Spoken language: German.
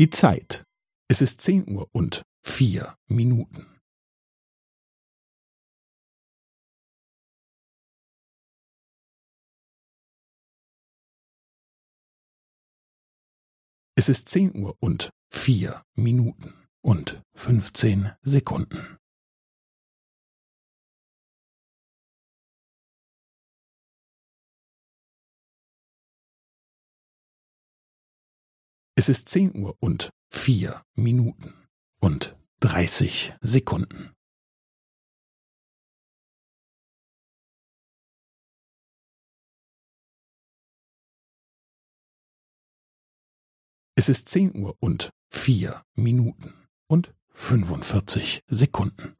Die Zeit. Es ist zehn Uhr und vier Minuten. Es ist zehn Uhr und vier Minuten und fünfzehn Sekunden. Es ist zehn Uhr und vier Minuten und dreißig Sekunden. Es ist zehn Uhr und vier Minuten und fünfundvierzig Sekunden.